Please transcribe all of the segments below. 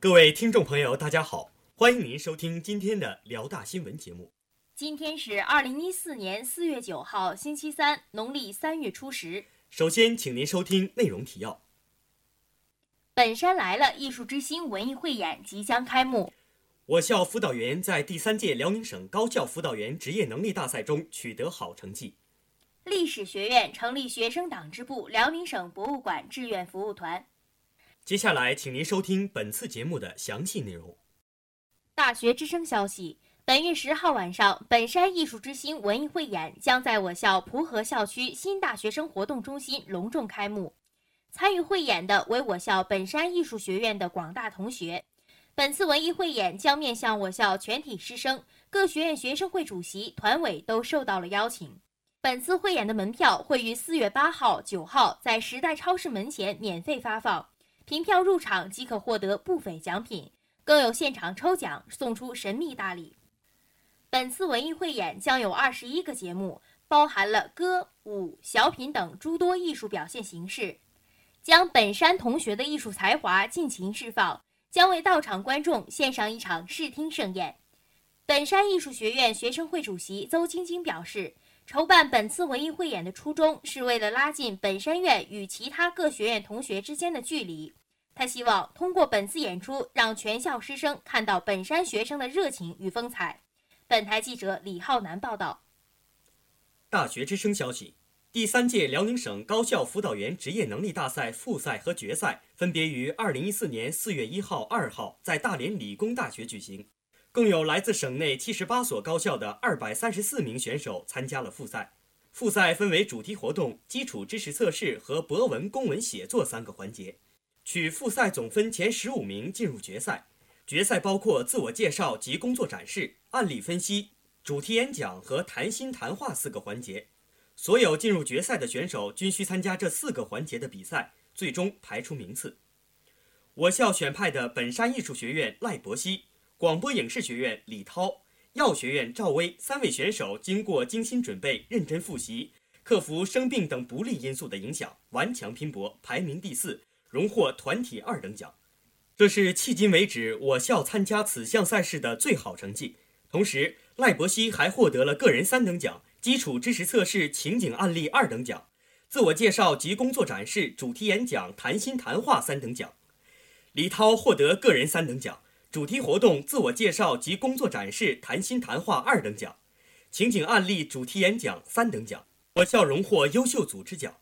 各位听众朋友，大家好，欢迎您收听今天的辽大新闻节目。今天是二零一四年四月九号，星期三，农历三月初十。首先，请您收听内容提要：本山来了艺术之星文艺汇演即将开幕。我校辅导员在第三届辽宁省高校辅导员职业能力大赛中取得好成绩。历史学院成立学生党支部辽宁省博物馆志愿服务团。接下来，请您收听本次节目的详细内容。大学之声消息：本月十号晚上，本山艺术之星文艺汇演将在我校蒲河校区新大学生活动中心隆重开幕。参与汇演的为我校本山艺术学院的广大同学。本次文艺汇演将面向我校全体师生，各学院学生会主席、团委都受到了邀请。本次汇演的门票会于四月八号、九号在时代超市门前免费发放，凭票入场即可获得不菲奖品，更有现场抽奖送出神秘大礼。本次文艺汇演将有二十一个节目，包含了歌舞、小品等诸多艺术表现形式，将本山同学的艺术才华尽情释放，将为到场观众献上一场视听盛宴。本山艺术学院学生会主席邹晶晶表示。筹办本次文艺汇演的初衷是为了拉近本山院与其他各学院同学之间的距离。他希望通过本次演出，让全校师生看到本山学生的热情与风采。本台记者李浩南报道。大学之声消息：第三届辽宁省高校辅导员职业能力大赛复赛和决赛分别于二零一四年四月一号、二号在大连理工大学举行。共有来自省内七十八所高校的二百三十四名选手参加了复赛。复赛分为主题活动、基础知识测试和博文公文写作三个环节，取复赛总分前十五名进入决赛。决赛包括自我介绍及工作展示、案例分析、主题演讲和谈心谈话四个环节。所有进入决赛的选手均需参加这四个环节的比赛，最终排出名次。我校选派的本山艺术学院赖博熙。广播影视学院李涛、药学院赵薇三位选手经过精心准备、认真复习，克服生病等不利因素的影响，顽强拼搏，排名第四，荣获团体二等奖。这是迄今为止我校参加此项赛事的最好成绩。同时，赖博熙还获得了个人三等奖、基础知识测试情景案例二等奖、自我介绍及工作展示、主题演讲、谈心谈话三等奖。李涛获得个人三等奖。主题活动自我介绍及工作展示、谈心谈话二等奖，情景案例主题演讲三等奖。我校荣获优秀组织奖，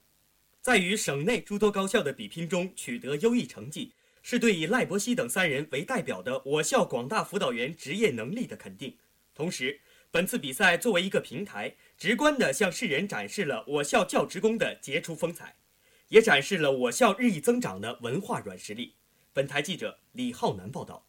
在与省内诸多高校的比拼中取得优异成绩，是对以赖博熙等三人为代表的我校广大辅导员职业能力的肯定。同时，本次比赛作为一个平台，直观地向世人展示了我校教职工的杰出风采，也展示了我校日益增长的文化软实力。本台记者李浩南报道。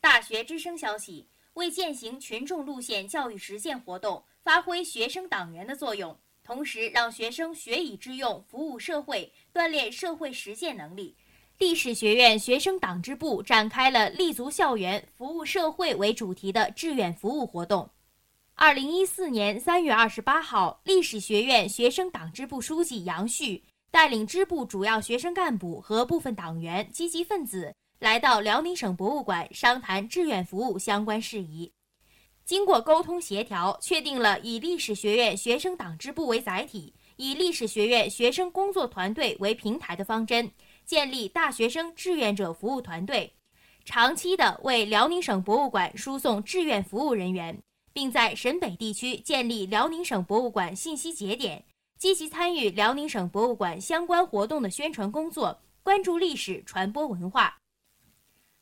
大学之声消息：为践行群众路线教育实践活动，发挥学生党员的作用，同时让学生学以致用、服务社会、锻炼社会实践能力，历史学院学生党支部展开了“立足校园，服务社会”为主题的志愿服务活动。二零一四年三月二十八号，历史学院学生党支部书记杨旭带领支部主要学生干部和部分党员积极分子。来到辽宁省博物馆商谈志愿服务相关事宜，经过沟通协调，确定了以历史学院学生党支部为载体，以历史学院学生工作团队为平台的方针，建立大学生志愿者服务团队，长期的为辽宁省博物馆输送志愿服务人员，并在沈北地区建立辽宁省博物馆信息节点，积极参与辽宁省博物馆相关活动的宣传工作，关注历史，传播文化。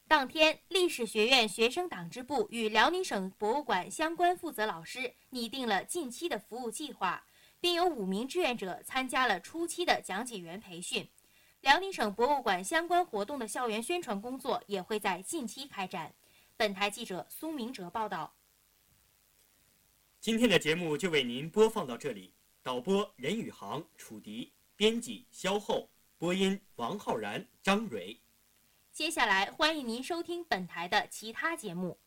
当天，历史学院学生党支部与辽宁省博物馆相关负责老师拟定了近期的服务计划，并有五名志愿者参加了初期的讲解员培训。辽宁省博物馆相关活动的校园宣传工作也会在近期开展。本台记者苏明哲报道。今天的节目就为您播放到这里，导播任宇航、楚迪，编辑肖厚，播音王浩然、张蕊。接下来，欢迎您收听本台的其他节目。